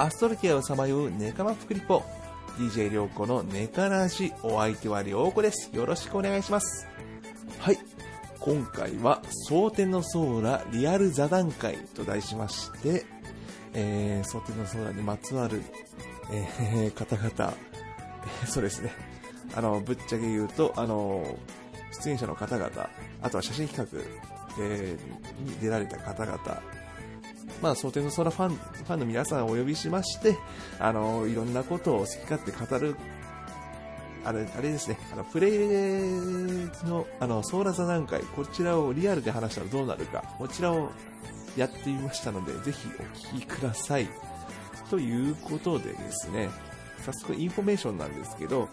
アストルティアをさまようネカマプクリポ。DJ りょうこのネカラジ。お相手はりょうこです。よろしくお願いします。はい。今回は、蒼天のソーラリアル座談会と題しまして、えー、蒼天のソーラにまつわる、えー、方々、え ーそうですね。あの、ぶっちゃけ言うと、あの、出演者の方々、あとは写真企画、えーに出られた方々、まあ、蒼天のソウラファン、ファンの皆さんをお呼びしまして、あの、いろんなことを好き勝手語る、あれ、あれですね、あの、プレイの、あの、ソウラ座談会、こちらをリアルで話したらどうなるか、こちらをやってみましたので、ぜひお聞きください。ということでですね、早速インフォメーションなんですけど、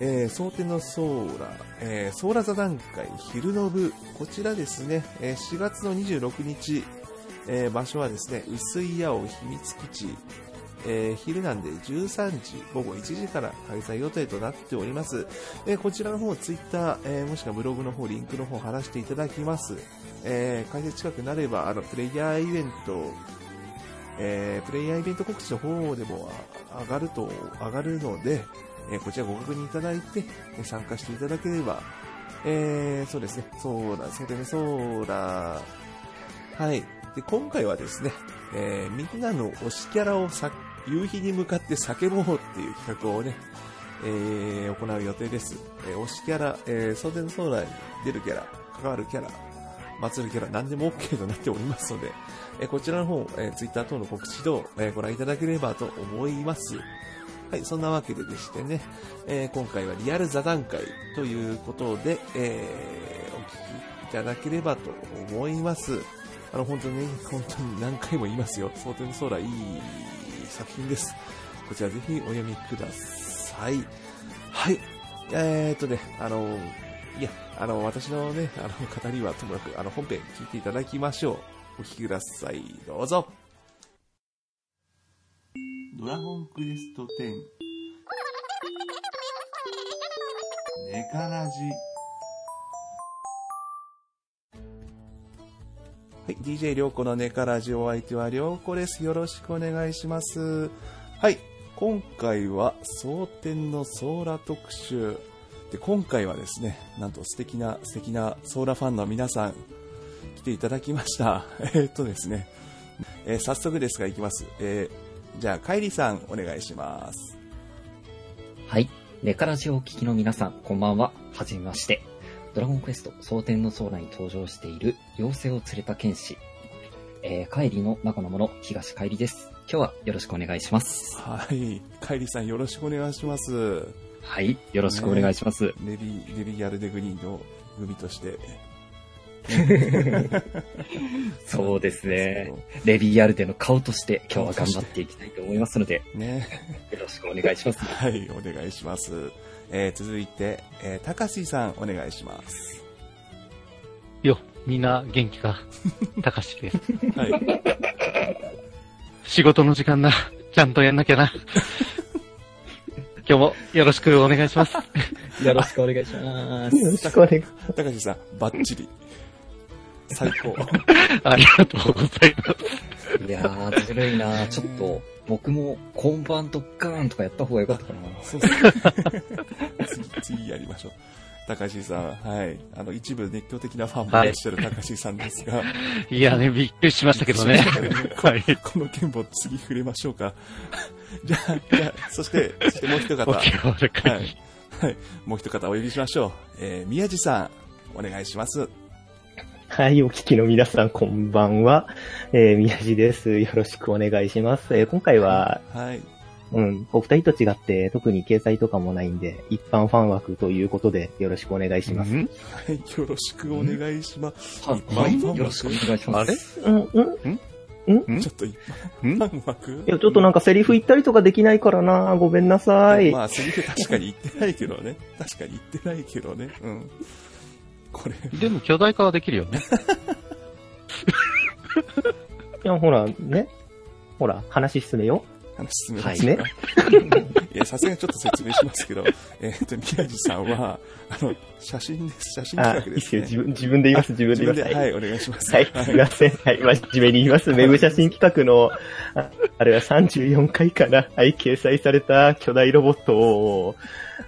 えー、蒼天のソウラ、えー、ソウラ座談会昼の部、こちらですね、えー4月の26日、えー場所はですね、薄い青秘密基地、えー昼なんで13時、午後1時から開催予定となっております。えーこちらの方、ツイッター、えーもしくはブログの方、リンクの方、貼らせていただきます。えー開催近くなれば、あの、プレイヤーイベント、えープレイヤーイベント告知の方でも上がると、上がるので、えーこちらご確認いただいて、えー参加していただければ、えーそうですね、ソーラ、ソーテネソーラ、はい。で、今回はですね、えーみんなの推しキャラをさ夕日に向かって叫ぼうっていう企画をね、えー行う予定です。えー推しキャラ、えー、ソーテネソーラに出るキャラ、関わるキャラ、祭るキャラ、何でも OK となっておりますので、えーこちらの方、えー、Twitter 等の告知等、えーご覧いただければと思います。はい、そんなわけででしてね、えー今回はリアル座談会ということで、えーお聞きいただければと思います。あの、本当にね、本当に何回も言いますよ。蒼天の空いい作品です。こちらぜひお読みください。はい。えー、っとね、あの、いや、あの、私のね、あの、語りはともなく、あの、本編聞いていただきましょう。お聞きください。どうぞ。ドラゴンクエスト10。ネカラジ。はい、DJ りょうこのネカラジオ相手はりょうこです。よろしくお願いします。はい、今回は蒼天のソーラ特集。で、今回はですね、なんと素敵な素敵なソーラファンの皆さん、来ていただきました。えっとですね、えー早速ですがいきます。えーじゃあ、カイリさん、お願いします。はい。ネカラジオをお聞きの皆さん、こんばんは。はじめまして。ドラゴンクエスト、蒼天の空に登場している、妖精を連れた剣士、えー、帰りの中の者、東帰りです。今日はよろしくお願いします。はい、カイリさん、よろしくお願いします。はい。よろしくお願いします。レビ、レビアルデグリーンの組として。そうですね。レビーアルデの顔として今日は頑張っていきたいと思いますので、ね。よろしくお願いします。はい、お願いします。えー続いて、えー、たかしさん、お願いします。よ、みんな元気か？たかしです。はい。仕事の時間だ。ちゃんとやんなきゃな。今日もよろしくお願いします。よろしくお願いします。よろしくお願いたかしさん、バッチリ。最高。ありがとうございます。いやー、ずるいなちょっと、僕も、今晩ドッカーンとかやった方がよかったかな。そうですね。次、次やりましょう。たかしさん、はい。あの、一部熱狂的なファンもいらっしゃるたかしさんですが、いやね、びっくりしましたけどね。はい。この件も次触れましょうか。じゃあ、じゃあ、そして、そしてもう一方。はい。はい。もう一方お呼びしましょう。えー、宮地さん、お願いします。はい、お聞きの皆さん、こんばんは。えー、宮地です。よろしくお願いします。えー今回は、はい。うん、お二人と違って、特に掲載とかもないんで、一般ファン枠ということで、よろしくお願いします。ん？はい。よろしくお願いします。ははい。よろしくお願いします。あれ？うん、うん？ん？ちょっと一ん？般枠？いや、ちょっとなんかセリフ言ったりとかできないからなごめんなさい。まあ、セリフ確かに言ってないけどね。確かに言ってないけどね。うん。これ、でも巨大化はできるよね。いや、ほら、ね。ほら、話進めよあの、進めまはいすか、いや、さすがにちょっと説明しますけど、えっ、と、宮地さんは、あの、写真です。写真あ企、画ですね。いいっすよ。自分、自分で言います、自分で言います。はい、お願いします。はい、すいません。はい、真面目に言います。ウェブ写真企画の、ああれは34回かな、はい、掲載された巨大ロボットを、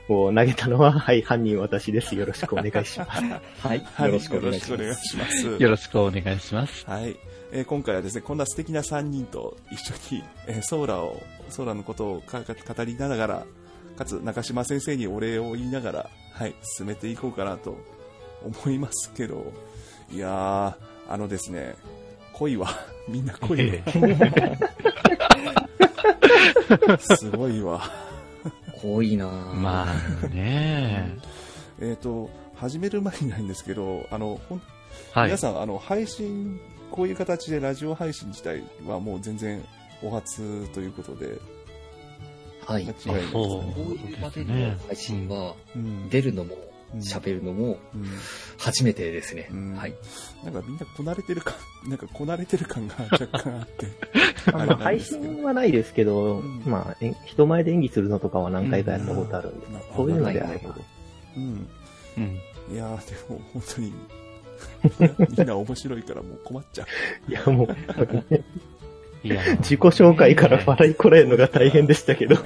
を投げたのは、はい、犯人私です。よろしくお願いします。はい。はい、よろ。しくお願いします。よろしくお願いします。はい。えー今回はですね、こんな素敵な3人と一緒に、えーソーラを、ソーラのことをかか語りながら、かつ中島先生にお礼を言いながら、はい、進めていこうかなと思いますけど、いやー、あのですね、恋は、みんな恋は、すごいわ。濃いなぁまあねえっ、と、始める前にないんですけど、あの、ほんはい皆。さん、あの、配信、こういう形でラジオ配信自体はもう全然お初ということで、はい。間違いないですそうこういう場での配信は、うん出るのも、うん喋るのも、うん初めてですね。うんはい。なんかみんなこなれてる感、なんかこなれてる感が若干あって、あまあ、配信はないですけど、うんまあ、え人前で演技するのとかは何回かやったことあるんで、うんそういうのであれば。うん。うん。いやー、でも本当に、みんな面白いからもう困っちゃう。いや、もう、いや、自己紹介から笑いこらえるのが大変でしたけど、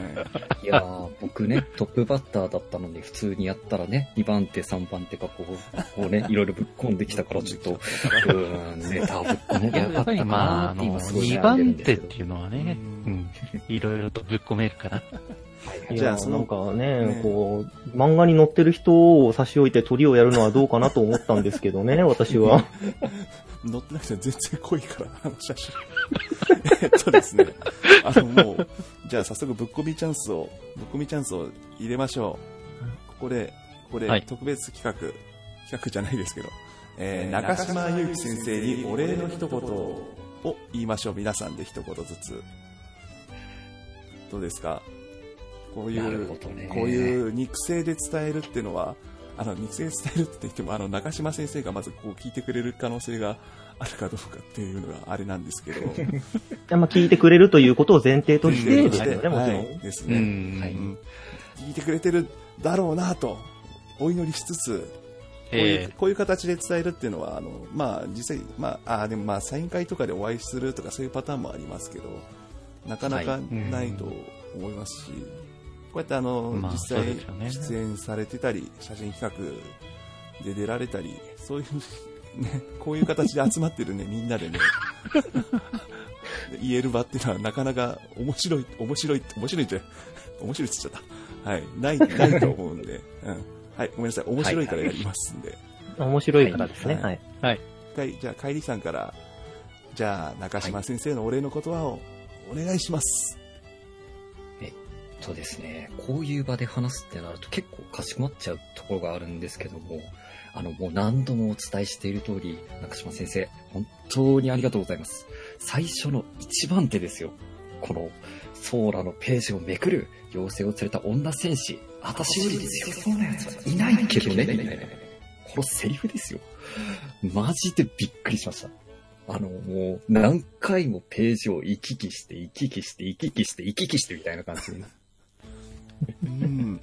いやー、僕ね、トップバッターだったのに、普通にやったらね、2番手、3番手がこう、こうね、いろいろぶっ込んできたから、ちょっと、うーん、ネタをぶっ込んでややっぱりまあ、あの、なって今すごい2悩んでる番手っていうのはね、ううんん。いろいろとぶっ込めるかな。いや、じゃあそのなんかね、ねこう、漫画に載ってる人を差し置いて鳥をやるのはどうかなと思ったんですけどね、私は。乗ってなくて全然濃いから、あの写真。えっとですね、あのもう、じゃあ早速ぶっ込みチャンスを、ぶっ込みチャンスを入れましょう。ここで、ここではい特別企画、企画じゃないですけど、えー中島祐希先生にお礼の一言を言いましょう。皆さんで一言ずつ。どうですか？こういう。こういう肉声で伝えるっていうのは、あの、肉声で伝えるって言っても、あの、中島先生がまずこう聞いてくれる可能性があるかどうかっていうのがあれなんですけど。まあ、聞いてくれるということを前提としてですよね、もちろん。はい、ですうね、ん。はい。うん聞いてくれてるだろうなと、お祈りしつつ、こういうえこういう形で伝えるっていうのは、あのまあ、実際、まあ、あーでもまあサイン会とかでお会いするとかそういうパターンもありますけど、なかなかはい。ないと思いますし、こうやってあの、まあ実際出演されてたり、写真企画で出られたり、そういう、ね、こういう形で集まってるね、みんなでね、言える場っていうのはなかなか面白い、面白い、面白いって、面白いって言っちゃった。はい。ない、ないと思うんで、うん。はい、ごめんなさい。面白いからやりますんで。面白いからですね。ははいい。はい。一回、じゃあ、帰りさんから、じゃあ、中島先生のお礼の言葉をお願いします。そうですね、こういう場で話すってなると結構かしこまっちゃうところがあるんですけども、あの、もう何度もお伝えしている通り、中島先生、本当にありがとうございます。最初の一番手ですよ。この、ソーラのページをめくる、妖精を連れた女戦士。私より強そうな奴はいないけどね。このセリフですよ。マジでびっくりしました。あの、もう、何回もページを行き来して、行き来して、行き来して、行き来してみたいな感じで。うん。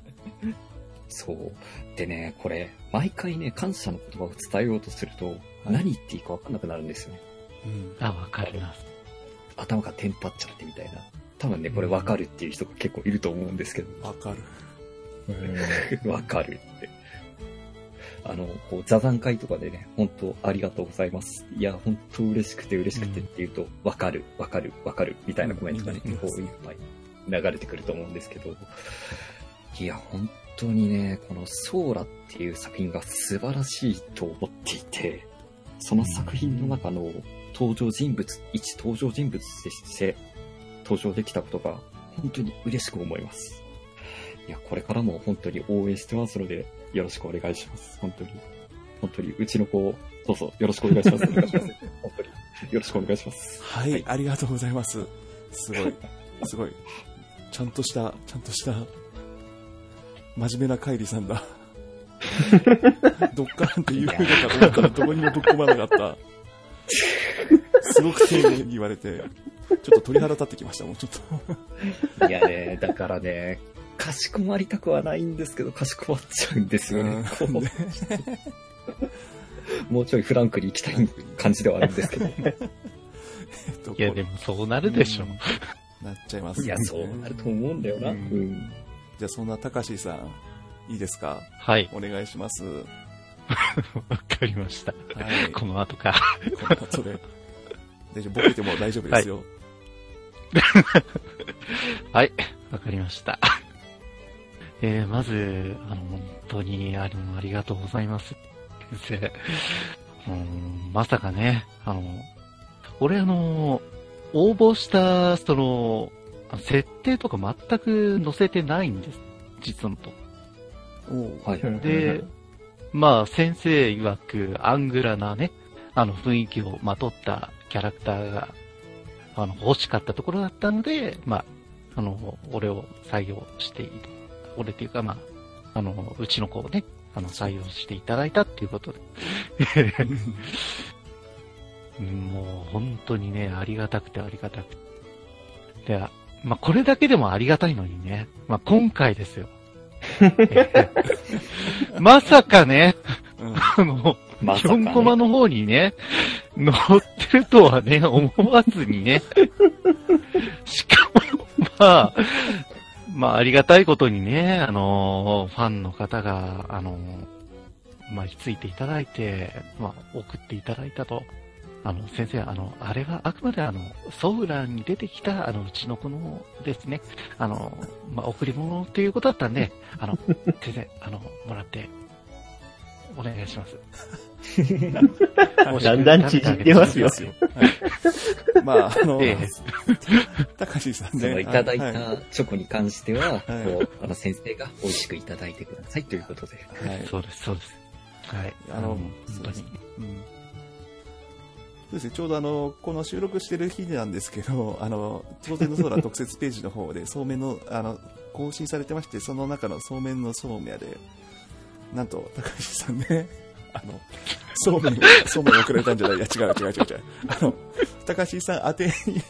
そう。でね、これ、毎回ね、感謝の言葉を伝えようとすると、何言っていいか分かんなくなるんですよね。うん。あ、わかります。頭がテンパっちゃってみたいな。多分ね、これ分かるっていう人が結構いると思うんですけど。わかる。わかるって。あの、こう、座談会とかでね、本当ありがとうございます。いや、本当嬉しくて嬉しくてって言うと、わかる、わかる、わかる、みたいなコメントがね、うんこういっぱい流れてくると思うんですけど、いや、本当にね、このソーラっていう作品が素晴らしいと思っていて、その作品の中の登場人物、一登場人物として登場できたことが本当に嬉しく思います。いや、これからも本当に応援してますので、よろしくお願いします。本当に。本当に、うちの子、どうぞよろしくお願いします。お願いします。本当に。よろしくお願いします。はい、はいありがとうございます。すごい、すごい。ちゃんとした、ちゃんとした、真面目なカイリさんだ。どっかんって言うのかと思ったらどこにもぶっ込まなかった。すごく丁寧に言われて、ちょっと鳥肌立ってきました、もうちょっと。いやね、だからね、かしこまりたくはないんですけど、かしこまっちゃうんですよね。こうんうもうちょいフランクに行きたい感じではあるんですけど。えっといや、でもそうなるでしょ。なっちゃいます、いや、そうなると思うんだよな。ううんん。じゃあそんなたかしさん、いいですか？はい。お願いします。はわかりました。い。この後か。この後で。大丈夫、ボケても大丈夫ですよ。はい。わかりました。えー、まず、あの、本当に、あの、ありがとうございます。先生。うん、まさかね、あの、俺あの、応募した、その、設定とか全く載せてないんです。実のと。はい。で、まあ、先生曰く、アングラなね、あの、雰囲気をまとったキャラクターが、あの、欲しかったところだったので、まあ、あの、俺を採用している。俺っていうか、まあ、あの、うちの子をね、あの、採用していただいたっていうことで。もう、本当にね、ありがたくてありがたくて。で、まあ、これだけでもありがたいのにね、まあ、今回ですよ。まさかね、うんあの、まさか、4ね。コマの方にね、乗ってるとはね、思わずにね。しかも、まあ、まあ、ありがたいことにね、あの、ファンの方が、あの、まあ、ついていただいて、まあ、送っていただいたと。あの、先生、あの、あれはあくまであの、ソウランに出てきた、あの、うちの子のですね、あの、まあ、贈り物っていうことだったんで、あの、先生、あの、もらって、お願いします。だんだん縮んでますよ。はい。まあ、あの、ええたかしさんそね。のいただいはたチョコに関しては、あの先生が美味しくいただいてくださいということで。い。はい。そうです、そうです。はい。あの本当に。うんそうですね、ちょうどあの、この収録してる日なんですけど、あの、当然の空特設ページの方で、そうめんの、あの、更新されてまして、その中のそうめんのそうめんで、なんと、高橋さんね、あの、そうめん、そうめん送られたんじゃないいや、違う違う違う違う。あの、高橋さん宛てに、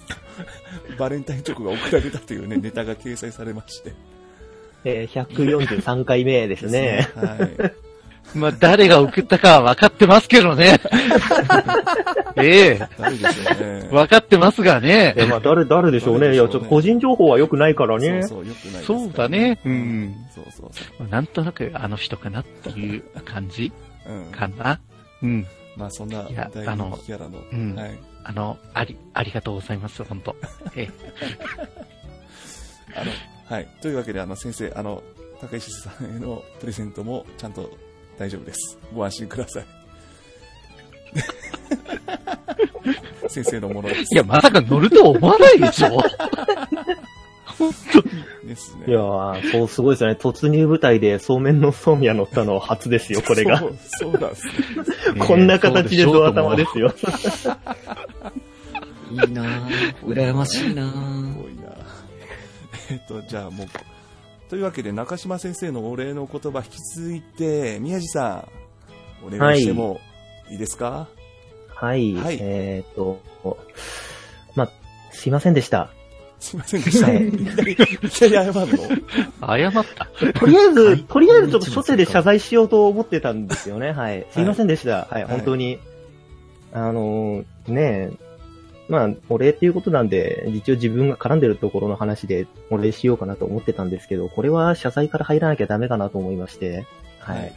バレンタインチョコが送られたというね、ネタが掲載されまして。えー143回目ですね。はい。まあ、誰が送ったかは分かってますけどね。ええ誰でしょうね。分かってますがね。え、まあ、誰、誰でしょうね。いや、ちょっと個人情報は良くないからね。そうそう、よくないですそうだね。うん。そうそうそなんとなくあの人かなっていう感じう。うん。かな。うん。まあそんないやあの気キャラの、うんはい。あの、あり、ありがとうございます、本当え あの、はい。というわけで、あの、先生、あの、高石さんへのプレゼントもちゃんと大丈夫です。ご安心ください。先生のものです。え。いや、まさか乗ると思わないでしょ ですね。いやー、そう、すごいですよね。突入部隊でそうめんのそうみや乗ったの初ですよ、これがそ。う、そうなんですね。こんな形でドア玉でですよ。いいなぁ。羨ましいなすぁ。ごいな。えっと、じゃあもう、というわけで、中島先生のお礼の言葉引き続いて、宮地さん、お願いしてもいいですか？はい。はいえーっと、まあ、すいませんでした。すいませんでした。はいいきなり、謝るの？謝った。とりあえず、はいとりあえずちょっと初手で謝罪しようと思ってたんですよね。はい。すいませんでした。はい、本当に。あのーねえ、まあ、お礼っていうことなんで、一応自分が絡んでるところの話でお礼しようかなと思ってたんですけど、これは謝罪から入らなきゃダメかなと思いまして、はい。はい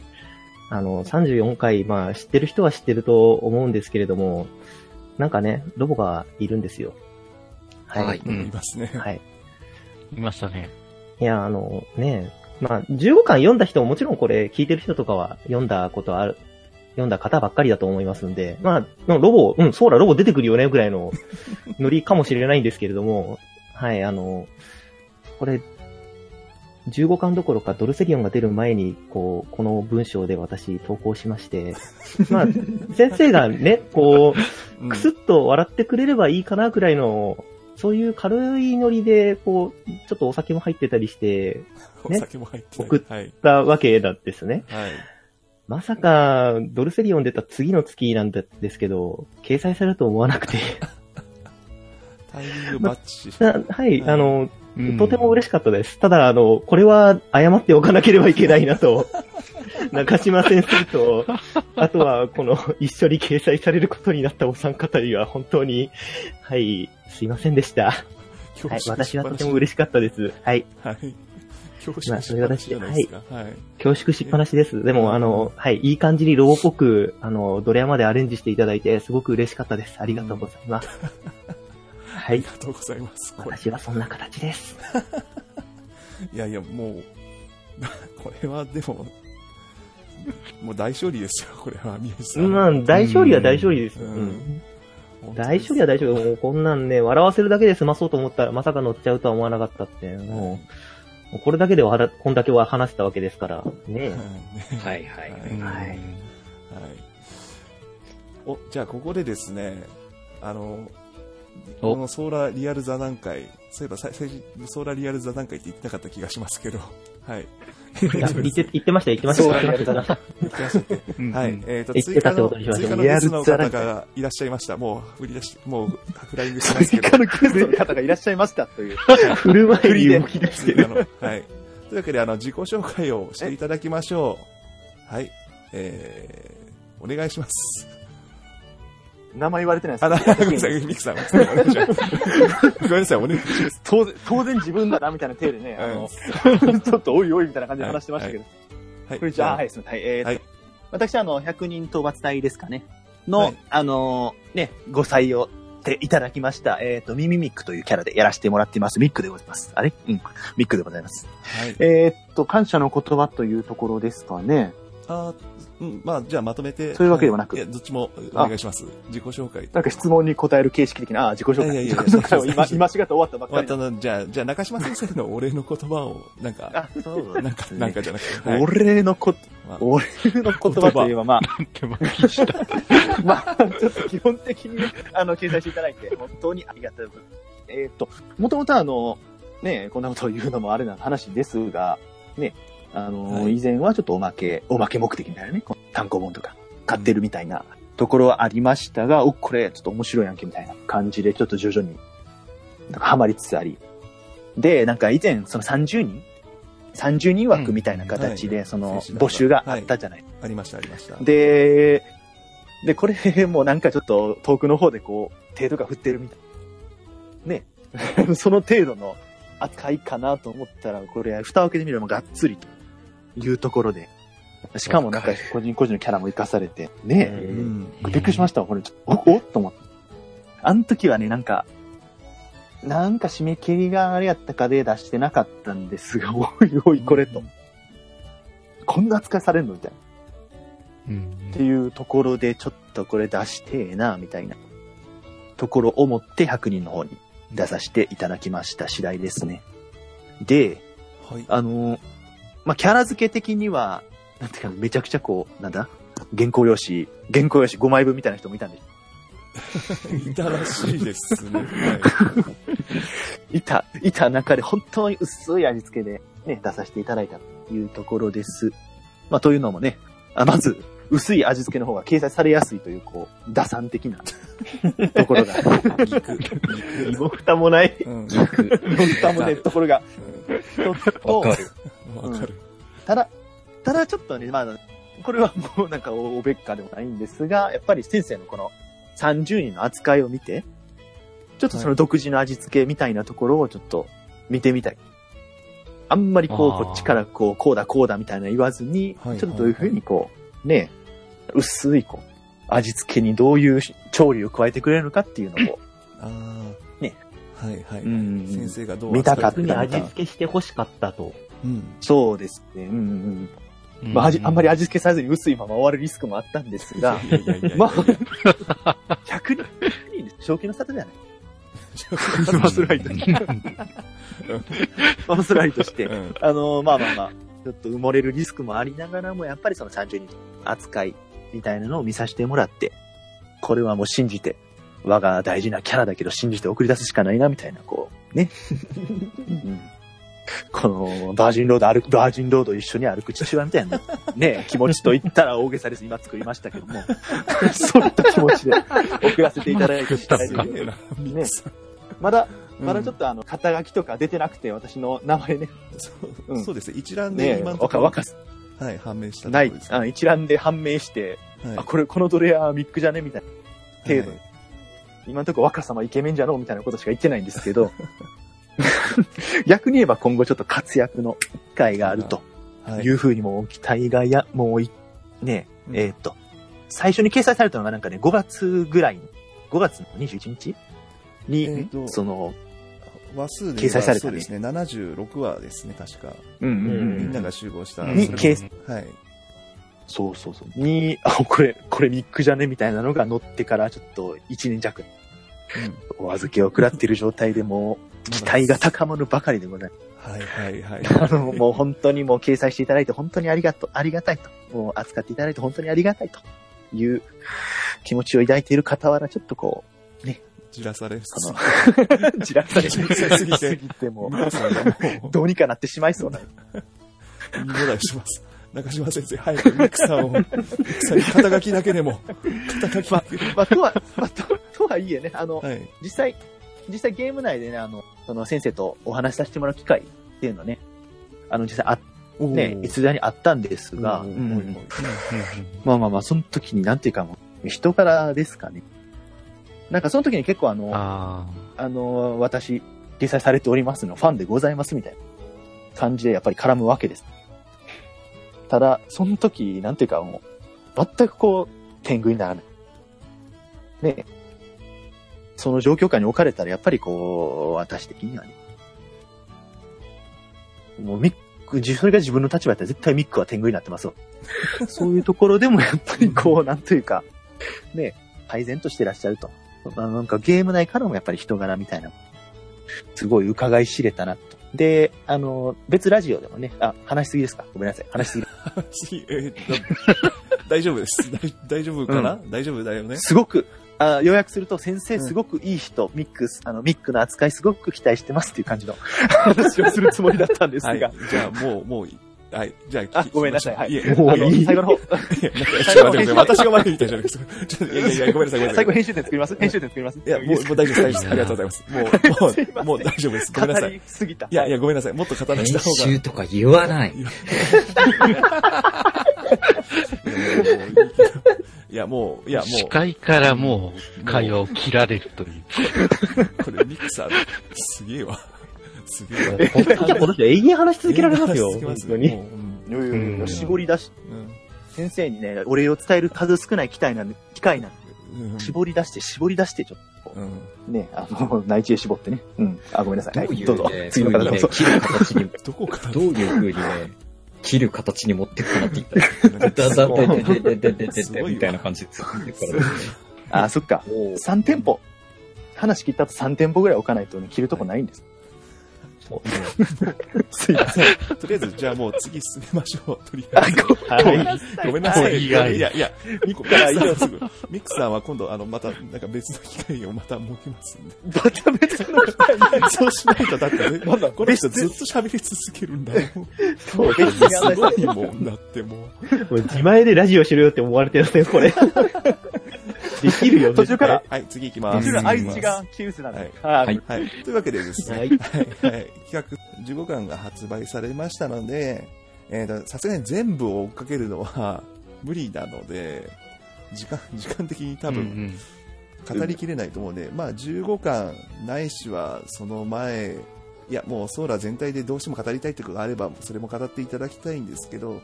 あの、34回、まあ、知ってる人は知ってると思うんですけれども、なんかね、ロボがいるんですよ。はい。はいうんいますね。はい。いましたね。いや、あの、ねまあ、15巻読んだ人ももちろんこれ聞いてる人とかは読んだことある、読んだ方ばっかりだと思いますんで、まあ、ロボ、うん、そうだ、ロボ出てくるよね、ぐらいの ノリかもしれないんですけれども、はい、あの、これ、15巻どころかドルセリオンが出る前に、こう、この文章で私投稿しまして、まあ、先生がね、こう、うんくすっと笑ってくれればいいかなぐらいの、そういう軽いノリで、こう、ちょっとお酒も入ってたりして、お酒も入ってない。送っはい。たわけなんですね。はい。まさか、ドルセリオン出た次の月なんですけど、掲載されると思わなくて。タイミングバッチ。なはい、はいあの、うんとても嬉しかったです。ただ、あの、これは謝っておかなければいけないなと、中島先生と、あとは、この、一緒に掲載されることになったお三方には、本当に、はい、すいませんでした。はい、私はとても嬉しかったです。はい、はい。恐縮しっぱなしじゃないですか。はい。恐縮しっぱなしです。でも、あの、はい、いい感じにロボっぽく、あの、ドレアまでアレンジしていただいて、すごく嬉しかったです。ありがとうございます。はいあり、がとうございます。私はそんな形です。いやいや、もう、これはでも、もう大勝利ですよ、これは、宮治さん。まあ、大勝利は大勝利です。うんうん大勝利は大勝利。もうこんなんね、笑わせるだけで済まそうと思ったら、まさか乗っちゃうとは思わなかったって、もう、もうこれだけではらこんだけは話したわけですから、ねはいねはいはい。うんはい。はい。お、じゃあここでですね、あの、お。このソーラーリアル座談会、そういえば最最初ソーラーリアル座談会って言ってなかった気がしますけど、はい。言って、言ってました、言ってました。言ってました。言ってましたっけうんはい。えっ、と、言ってたってことにしましょう追加のゲストの方がいらっしゃいました。もう、振り出し、もう、フライングしてますけど。追加のゲストの方がいらっしゃいましたという。振る前に動き出してる。追加のはい。というわけで、あの、自己紹介をしていただきましょう。はい。えー、お願いします。名前言われてないですあ、な、ごめんなさい、ミキさん。ごめんなさい、お願いします。当然、当然自分だな、みたいな体でね、あの、ちょっとおいおいみたいな感じで話してましたけど。はい。こんにちは。はい、すみません。はい、えはい私、あの、100人討伐隊ですかね。の、はいあのーね、ご採用っていただきました、えっ、と、ミミミックというキャラでやらせてもらっています。ミックでございます。あれ？うん。ミックでございます。はい。えーっと、感謝の言葉というところですかね。あうん、まあ、じゃあまとめて。そういうわけではなくいや、どっちもお願いします。自己紹介。なんか質問に答える形式的な、あ、自己紹介。いやいやいや自己紹介を今、今しがた終わったばっかりの。またの、じゃあ、じゃあ中島先生のお礼の言葉を、なんか、あ、そうなんか、なんかじゃなくて。はい俺のこ、まあ俺の言葉といえば、まあ、手巻きした。まあ、ちょっと基本的に、あの、掲載していただいて、本当にありがたい。えーっと、もともとあの、ね、こんなことを言うのもあれな話ですが、ね、あの、はい以前はちょっとおまけ、おまけ目的みたいなね、単行本とか買ってるみたいなところはありましたが、お、これちょっと面白いやんけみたいな感じで、ちょっと徐々に、なんかハマりつつあり。で、なんか以前、その30人 ?30 人枠みたいな形で、うんはいその、募集があったじゃないありました、ありました。で、で、これもなんかちょっと遠くの方でこう、手とか振ってるみたい。ね。その程度の扱いかなと思ったら、これ、蓋を開けてみればがっつりというところで。しかもなんか個人個人のキャラも活かされて、ね。うん。びっくりしましたわこれ、お、おっと思って。あの時はね、なんか、なんか締め切りがあれやったかで出してなかったんですが、おいおい、これと。こんな扱いされるのみたいな。うんっていうところで、ちょっとこれ出してえな、みたいなところを思って100人の方に出させていただきました次第ですね。で、はい。あのーまあ、キャラ付け的には、なんていうか、めちゃくちゃこう、なんだ？原稿用紙、原稿用紙5枚分みたいな人もいたんで、いたらしいですね。いた、いた中で本当に薄い味付けでね、出させていただいたというところです。まあ、というのもね、あまず、薄い味付けの方が掲載されやすいという、こう、打算的な ところが、はい。ギク、ギ身もない。ク。うん。本当もね、ところが、一つとわかる。わかる。ただ、ただちょっとね、まあ、これはもうなんかおべっかでもないんですが、やっぱり先生のこの30人の扱いを見て、ちょっとその独自の味付けみたいなところをちょっと見てみたい。あんまりこう、こっちからこう、こうだこうだみたいな言わずに、はいちょっとどういうふうにこう、ね、薄いこう、味付けにどういう調理を加えてくれるのかっていうのを、ああ。ね。はいはい。うん先生がどう見たかった味付けして欲しかったと。うん。そうですね、うんうんうん。まあ、味あんまり味付けさずに薄いまま終わるリスクもあったんですが。まあ、100人、100人です。正気の沙汰じゃない？マスライトに。マスライトしてう、ん。あのまあまあまあ、ちょっと埋もれるリスクもありながらも、やっぱりその30人扱いみたいなのを見させてもらって、これはもう信じて、我が大事なキャラだけど信じて送り出すしかないな、みたいな、こう、ね。う ん この、バージンロード歩く、バージンロード一緒に歩く父親みたいな、ね、気持ちと言ったら大げさです。今作りましたけども。そういった気持ちで。送らせていただいて、ね。まだ、うん。まだちょっとあの、肩書きとか出てなくて、私の名前ね、そううん。そうです。ね。一覧でね今の、ところわか、はい、判明したとこない。あの一覧で判明して、はい。あ、これ、このドレアミックじゃね？みたいな。程度。にはい。今のところ若様イケメンじゃのみたいなことしか言ってないんですけど、逆に言えば今後ちょっと活躍の機会があるとはいいうふうにも期待がや、もうい、ね、うんえーっと、最初に掲載されたのがなんかね、5月ぐらいに、5月の21日？に、えーとその、話数で掲載されたねそうですね。76話ですね、確か。うんうんうんみんなが集合した。に掲はい。そうそうそう。に、あ、これ、これミックじゃねみたいなのが乗ってからちょっと1年弱、うんお預けを食らっている状態でもう、期待が高まるばかりでございます。はいはいはい。あの、もう本当にもう掲載していただいて本当にありがとう、ありがたいと。もう扱っていただいて本当にありがたいという気持ちを抱いている傍ら、ちょっとこじらされすこう、じらされじらされすぎてすぎてもう う、どうにかなってしまいそうな。見習いします。中島先生、早くミックさんを、ミックさんに肩書きだけでも、肩書きだけでも。まあ、とは、まあ、ととはいえね、あの、はい。実際、実際ゲーム内でね、あの、その先生とお話しさせてもらう機会っていうのね、あの、実際あ、ね、いつだにあったんですが、まあまあまあ、その時になんていうかもう、人柄ですかね。なんかその時に結構あの、ああの、私、掲載されておりますのファンでございますみたいな感じでやっぱり絡むわけです。ただ、その時、なんていうかもう、全くこう、天狗にならない。ねその状況下に置かれたら、やっぱりこう、私的にはね、もうミック、それが自分の立場だったら絶対ミックは天狗になってますわ。そういうところでもやっぱりこう、なんというか、ね、改善としてらっしゃると。あなんかゲーム内からもやっぱり人柄みたいな、すごい伺い知れたなと。で、あの、別ラジオでもね、あ、話しすぎですか？ごめんなさい。話しすぎ。次、えーっと、大丈夫です。大大丈夫かな、大丈夫だよね？すごく、あ要約すると、先生すごくいい人、ミックス、あの、ミックの扱いすごく期待してますっていう感じの 話をするつもりだったんですが。はい。じゃあ、もう、もういい、はい。じゃあ、あごめんなさいはいいえ、もういい最後の方、いやちょっと待ってください。私が悪いみたいじゃないですか。ちょっと、いやいやごめんなさい、ごめんなさい。最後編集点作ります編集点作りますいや、もう、もう大丈夫です、大丈夫です。ありがとうございます。もう、もう、もう大丈夫です。ごめんなさい。すぎた。いやいや、ごめんなさい。もっと語らせ練た方が。習とか言わない。いや、もう、いや、あ。も司会からもう会話を切られるという。う、これ、ミクさん、すげえわ。すげえわ。本当にこの人永遠話し続けられますよ。続けます本当に。もううんいやいやいやうん絞り出し、うん先生にね、お礼を伝える数少ない機会なんで、機会なんで、うん絞り出して、絞り出して、ちょっとこうんう、ね、あの、内地へ絞ってね。うん。あ、ごめんなさい。はい、どういうどうぞね。次の方どうぞ。どこから？どういう風にね、切る形に持っていくかなって言ったら、だだだでででででででみたいな感じで作ってくからね。あ、そっか。おー3店舗。話切った後3店舗ぐらい置かないとね、切るとこないんです。すいません。とりあえず、じゃあもう次進めましょう。とりあえず。はい。ごめんなさい。いやいやいや、いや、ミクから以上すぐ。ミクさんは今度、あの、また、なんか別の機会をまた設けますんで。また別の機会にそうしないと、だってね、まだこの人ずっと喋り続けるんだもん。そう、別にすごいもんだってもう。もう自前でラジオしろよって思われてるね、これ。できるよ、途中からはい、次行きます。途中の相槌がキウスなんで。ははい。はい。というわけでですね、はい。企画15巻が発売されましたので、えーと、さすがに全部を追っかけるのは無理なので、時間、時間的に多分ん語りきれないと思うので、まあ15巻ないしはその前、いやもうソーラ全体でどうしても語りたいってことがあれば、それも語っていただきたいんですけど、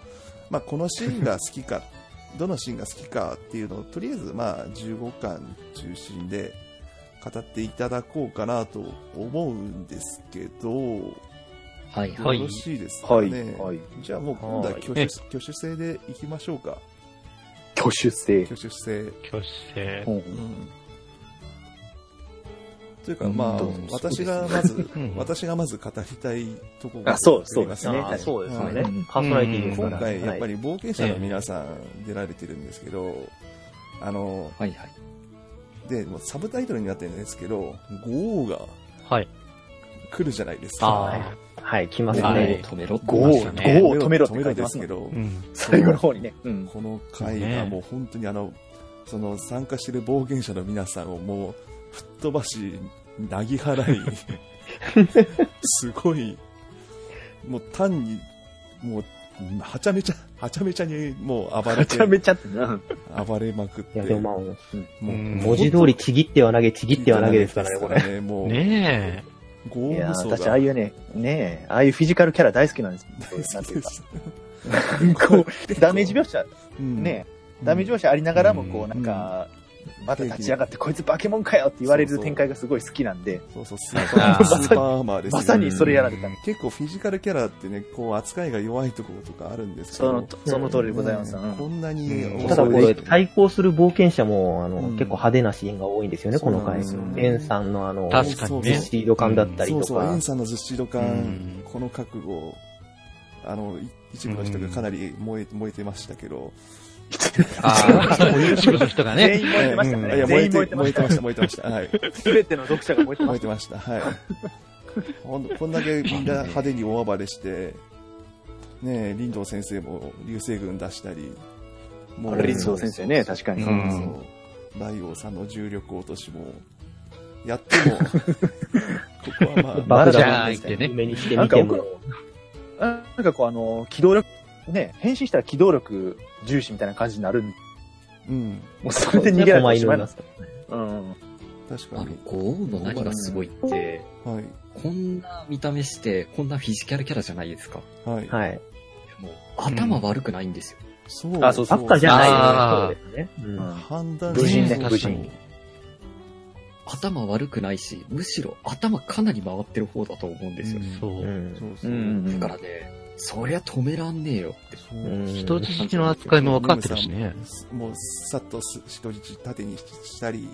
まあこのシーンが好きか、どのシーンが好きかっていうのをとりあえずまあ15巻中心で語っていただこうかなと思うんですけど、はいは。はいいよろしいですかはい。ね。はい。じゃあもう今度は挙手はい挙手制でいきましょうか。挙手制。挙手制。挙手うんうんというか、まあうん、私がまず、うん私がまず語りたいところがあそうありますねそうですね。パーソナリティ。今回、やっぱり。り冒険者の皆さん出られてるんですけど、あの、はいはい。で、もうサブタイトルになってるんですけど、ゴーが、はい。来るじゃないですか。あはい、来ますはねい。止めろってゴー、まねゴーを止めろって止めろ書いてますね。ですけどあ。う、ん。最後の方にね。うん。この回がもう本当にあの、その参加してる冒険者の皆さんをもう吹っ飛ばし、なぎ払い、すごい、もう単に、もう、はちゃめちゃ、はちゃめちゃにもう暴れてめちゃ、めちゃってな。暴れまくって。いや、でもまあ、もううん文字通りちぎっては投げ、ちぎっては投げですからね、これ。ね。もう、ね豪いや武装私、ああいうね、ねえ、ああいうフィジカルキャラ大好きなんです。なんていうか。こう、ダメージ描写、うんねえ、ダメージ描写ありながらも、こうんう、なんか、また立ち上がって、こいつバケモンかよって言われる展開がすごい好きなんで、そうそう、スーパー、あースーパーアーマーですね。まさにそれやられた。結構フィジカルキャラってね、こう扱いが弱いところとかあるんですけど。その、その通りでございます。ねうん。こんなにうんただこれ、対抗する冒険者も、あの、うん。結構派手なシーンが多いんですよね、この回。エンさんのあの、確かにね。スピード感だったりとそうそう、エかン。さんのずっしりド感、うん。この覚悟、あの、い一部の人がかなり燃え燃えてましたけど、ああ、そういう一部の人がね。全員燃えてましたうんいね。や燃えて全員燃えてました燃えてました、燃えてました。はい。すべての読者が燃えてま燃えしてました。はい。ほんとこんだけみんな派手に大暴れして、ねえ、林道先生も流星群出したり、もた。林道先生ね、確かに。そううんそう大王さんの重力落としも、やっても、ここはまあ、バカじゃだあ言ってね。目にしてみても。なんかこう、あの、機動力、ね、変身したら機動力重視みたいな感じになるんうん、もうそれで逃げられてしまいまます。うん。あの確かに。、ゴーの何がすごいって、はい。こんな見た目して、こんなフィジカルキャラじゃないですか。はい。はい。もう、頭悪くないんですよ。そうあそうそう赤じゃないね。そうですね。うん判断無人ね無人頭悪くないし、むしろ頭かなり回ってる方だと思うんですよ。そうう。んそうそうう。ん。だからね、そりゃ止めらんねえよって。そううん人質の扱いも分かってるしね。もう、さっとす人質縦にしたり、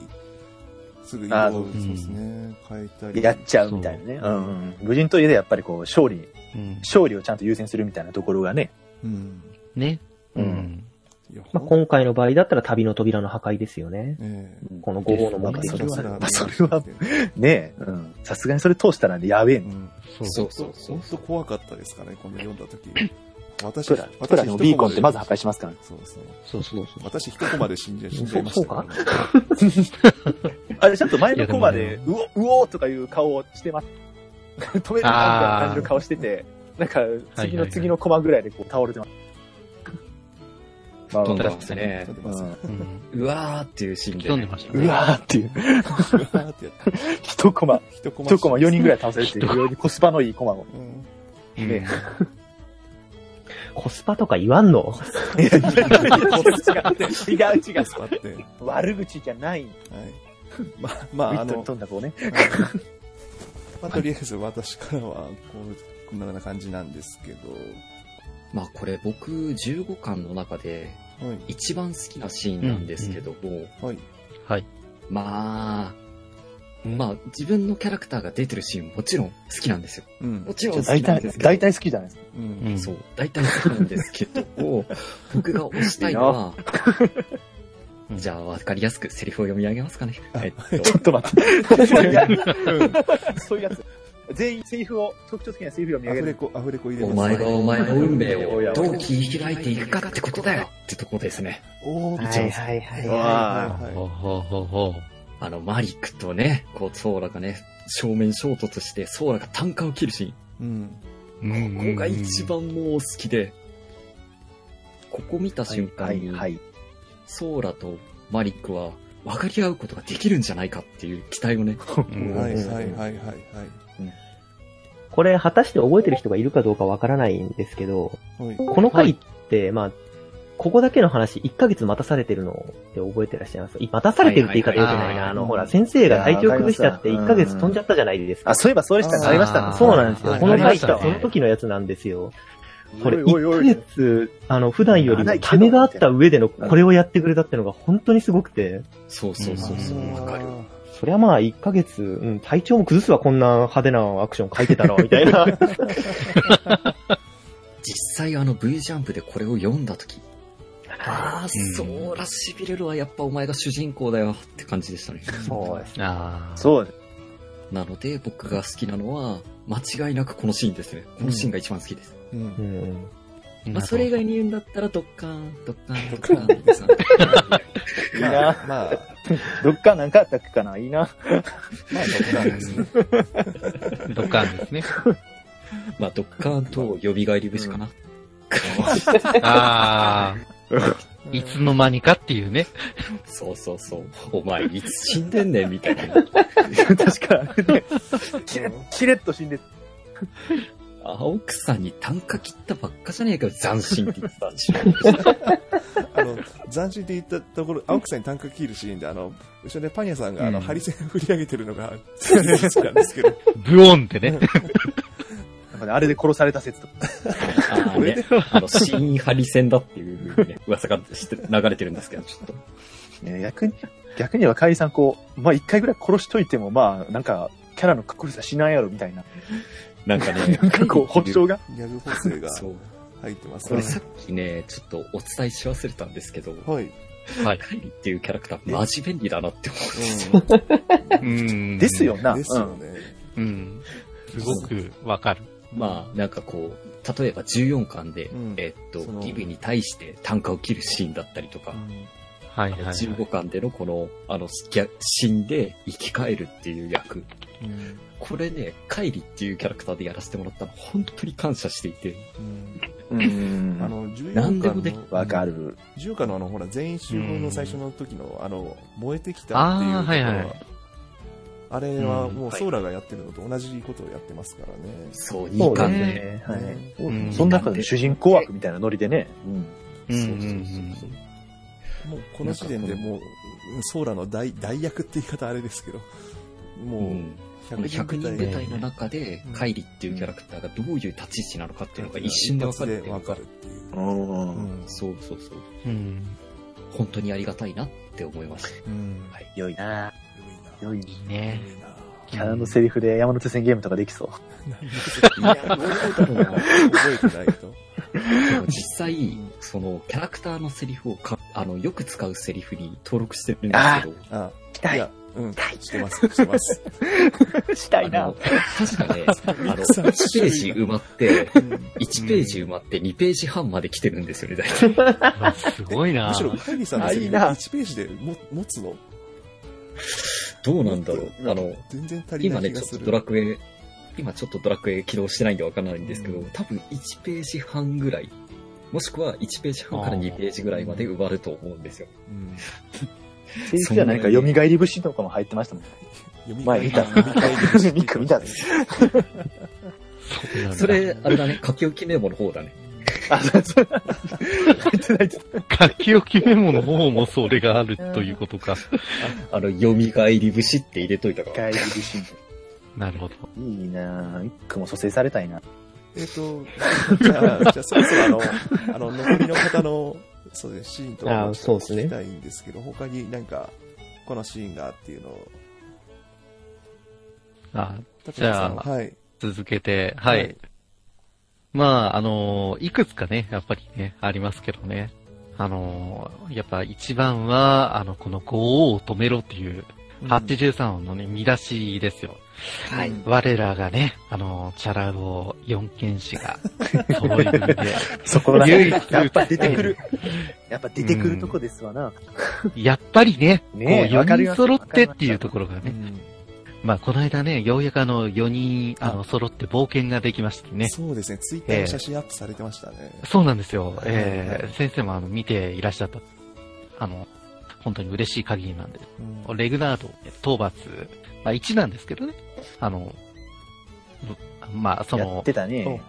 すぐ移あ動、そうですね、変えたり。やっちゃうみたいなね。そううんうん。無人といえでやっぱりこう、勝利、うん。勝利をちゃんと優先するみたいなところがね。うん。ね。ううんまあ、今回の場合だったら旅の扉の破壊ですよね。ええこの5号の目的それはままあそれはねえ。うん。さすがにそれ通したらね、やべえね。うん。そうそうそう本。当怖かったですかね、この読んだ時。私、プラ、プラのビーコンってまず破壊しますからね。そうそう。そうそうそう。私一コマで死んじゃいましたそうね あれ、ちゃんと前のコマで、うお、うおーとかいう顔をしてます。止めるかみたいな感じの顔してて、なんか、次の次のコマぐらいでこう倒れてます。飛。んでますうん。うわーっていうシーンで、読んでましたうね。わーっていう。うわーってやって一コマ、一コマ一コマ4人ぐらい倒せるっていう、非常にコスパのいいコマを。うんねコスパとか言わんの？違う、違う、違う。悪口じゃない。まあ、まあ、あの飛んだこうね。まあ、とりあえず私からは、こう、こんな感じなんですけど、まあこれ僕15巻の中ではい。一番好きなシーンなんですけども、はい。はい。まあ、まあ自分のキャラクターが出てるシーンももちろん好きなんですよ。うんも。ちろん好大体きなんです、けど。大体好きじゃないですか。うん。うん。そう、大体好きなんですけど、僕が推したいのは、うんじゃあ分かりやすくセリフを読み上げますかね。えっとちょっと待って。そういうやつ。そういうやつ。全員セリフを、特徴的なセリフを見上げる。アフレコ、アフレコ入れおます。前がお前の運命をどう切り開いていくかってことだよってとこですね。おー、はいはいはいわはいはいほうほうほうほあの、マリックとね、こう、ソーラがね、正面衝突して、ソーラが単価を切るシーン。うん。う。ここが一番もう好きで、ここ見た瞬間に、はい。ソーラとマリックは分かり合うことができるんじゃないかっていう期待をね、はいはいはいはい。これ、果たして覚えてる人がいるかどうかわからないんですけど、はい。この回って、まあ、ここだけの話、1ヶ月待たされてるのって覚えてらっしゃいます？待たされてるって言い方良くないな。はいはいはいあの、うんほら、先生が体調崩しちゃっていや1ヶ月飛んじゃったじゃないですかあ、。そういえばそうでしたね。ありましたね。そうなんですよ。はいこの回ってその時のやつなんですよ。これ、1ヶ月、あの、普段よりもためがあった上でのこれをやってくれたってのが本当にすごくて、そうそうそうそう、わかる。そりゃまあ1ヶ月、うん、体調も崩すわ、こんな派手なアクション書いてたら、みたいな。実際あの V ジャンプでこれを読んだ時、ああ、うんソーラ痺れるわ、やっぱお前が主人公だよって感じでしたね。そうです。ああ。そう。なので、僕が好きなのは、間違いなくこのシーンですね。このシーンが一番好きです。うんうん。まあ、それ以外に言うんだったら、ドッカーン、ドッカーン、ドッカーンですね。いいな。まあ、どっかなんかあったっけかないいな。まあ、どこなんですね。ドッカーンですね。まあ、ドッカーンと蘇り節かな。ああ、いつの間にかっていうね。そうそうそう。お前、いつ死んでんねん、みたいな。確かにね。しれしれっと死んで青草に単価切ったばっかじゃねえかよ、斬新って言ってたんでしょ。あの、斬新って言ったところ、青木さんに単価切るシーンで、あの、後ろでパン屋さんが、あの、うんハリセン振り上げてるのが、好きなんですけど、ブオンって ね。あれで殺された説とか。ああね、あの、新ハリ戦だっていう、ね、噂がして流れてるんですけど、ちょっと。ね逆に、逆にはカイさんこう、まあ一回ぐらい殺しといても、まあなんか、キャラのかっこよさしないやろみたいな。なんかね、なんかこう、保証が？ギャグ補正が。入ってますこれさっきね、ちょっとお伝えし忘れたんですけど、はい。はい。カイリっていうキャラクター、マジ便利だなって思うんですよ。うん。ですよな。ですよね。うん。すごくわかる。まあ、なんかこう、例えば14巻で、うんえっとギビに対して単価を切るシーンだったりとか、はいはい、はい。15巻でのこの、あの、死んで生き返るっていう役。うんこれね、カイリっていうキャラクターでやらせてもらったの、本当に感謝していて、うんうん。あの、14何でもでき巻の、わかる。10巻のあの、ほら、全員集合の最初の時の、あの、燃えてきたっていうところは、あーはいはいあれはうんもうソーラがやってるのと同じことをやってますからね。そう、2そうだ巻で、ね。はい。うんその中で主人公枠みたいなノリでね。うん。うんそうそうそうそうもうこの時点でもう、ソーラの大大役って言い方あれですけど、もう、うんこの100人部隊の中でうん、カイリっていうキャラクターがどういう立ち位置なのかっていうのが一瞬でわかるっていうかわかるっていう。うんうんそうそうそう。うん。本当にありがたいなって思いました。うん。はい。良いな良い。いいね。いいなキャラのセリフで山手線ゲームとかできそう。いや、どうだろうな。覚えてないと。でも実際、そのキャラクターのセリフをか、あの、よく使うセリフに登録してるんですけど、あ、たい。いや、うん、してます、してます。したいな。あの。、確かね、あの、1ページ埋まって、1ページ埋まって2ページ半まで来てるんですよね、大体。すごいな。むしろ、カイリーさんのセリフあいいな。1ページでも持つの？どうなんだろう。あの、全然足りな今ね、ちょっと。ドラクエ、今ちょっとドラクエ起動してないんでわからないんですけど、うん。多分1ページ半ぐらい、もしくは1ページ半から2ページぐらいまで埋まると思うんですよ。うんセリフじゃないか、蘇り節とかも入ってましたもん。読み前見た。見た、見た。それ、あれだね、書き置きメモの方だね。あ、そうそう。入ってない。書き置きメモの方もそれがあるということか。あの、蘇り節って入れといたから。帰り節。なるほど。いいなぁ。一個も蘇生されたいな。えっと、じゃあ、じゃあそろそろあの、あの、残りの方の、そうです、シーンとかあそうですね聞きたいんですけど、他になんか、このシーンがっていうのを、あじゃあはい。続けて、はい。まあ、あのいくつかね、やっぱりね、ありますけどね。あのやっぱ一番は、あの、この5王を止めろっていう、83音のね、見出しですよ。はい。我らがね、あのチャラ男四剣士が、揃いで、そこら辺、やっぱ出てくる。やっぱ出てくるとこですわな。やっぱりね、こうねえわか4ります人揃ってっていうところがね、うんまあこの間ね、ようやくあの4人、ああの、揃って冒険ができましてね。そうですね、ツイッターに写真アップされてましたね。そうなんですよ。はいえー、先生もあの、見ていらっしゃった。あの、本当に嬉しい限りなんで。うんレグナード、討伐、まあ1なんですけどね。あの、うんまあそやっの、てたね。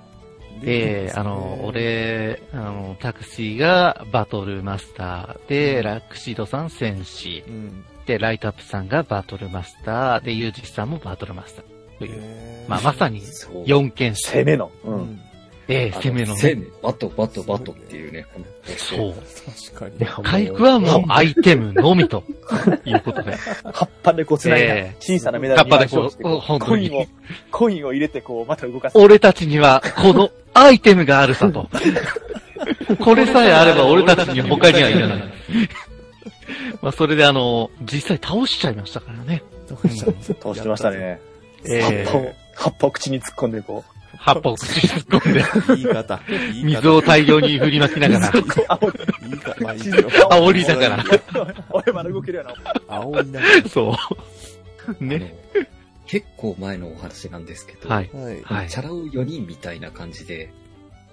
ええあの、、俺、あの、タクシーがバトルマスターで、うんラクシドさん戦士、うん。で、ライトアップさんがバトルマスター、で、ユージさんもバトルマスター。という、まあ、まさにそう。4剣士。攻めの。ううん。ん。ええ攻めのね。攻め、バト、バト、バトっていうね、そう。確かに。回復はもうアイテムのみということで。葉っぱでこう繋いだええ小さなメダルに葉っぱでこう本当にコインを、コインを入れてこう、また動かす。俺たちには、このアイテムがあるさと。これさえあれば俺たちに他にはいらない。まあ、それであの、実際倒しちゃいましたからね。どうしてましたね。え葉っぱをえ、葉っぱを口に突っ込んでこ葉っぱを口に突っ込んで、言い方。言い方水を大量に振りまきながら、いあいいよ煽りながら。俺まだ動けるよな。煽りながそう。あのね。結構前のお話なんですけど、はい。ら。はい。はいチャラ男4人みたいな感じで、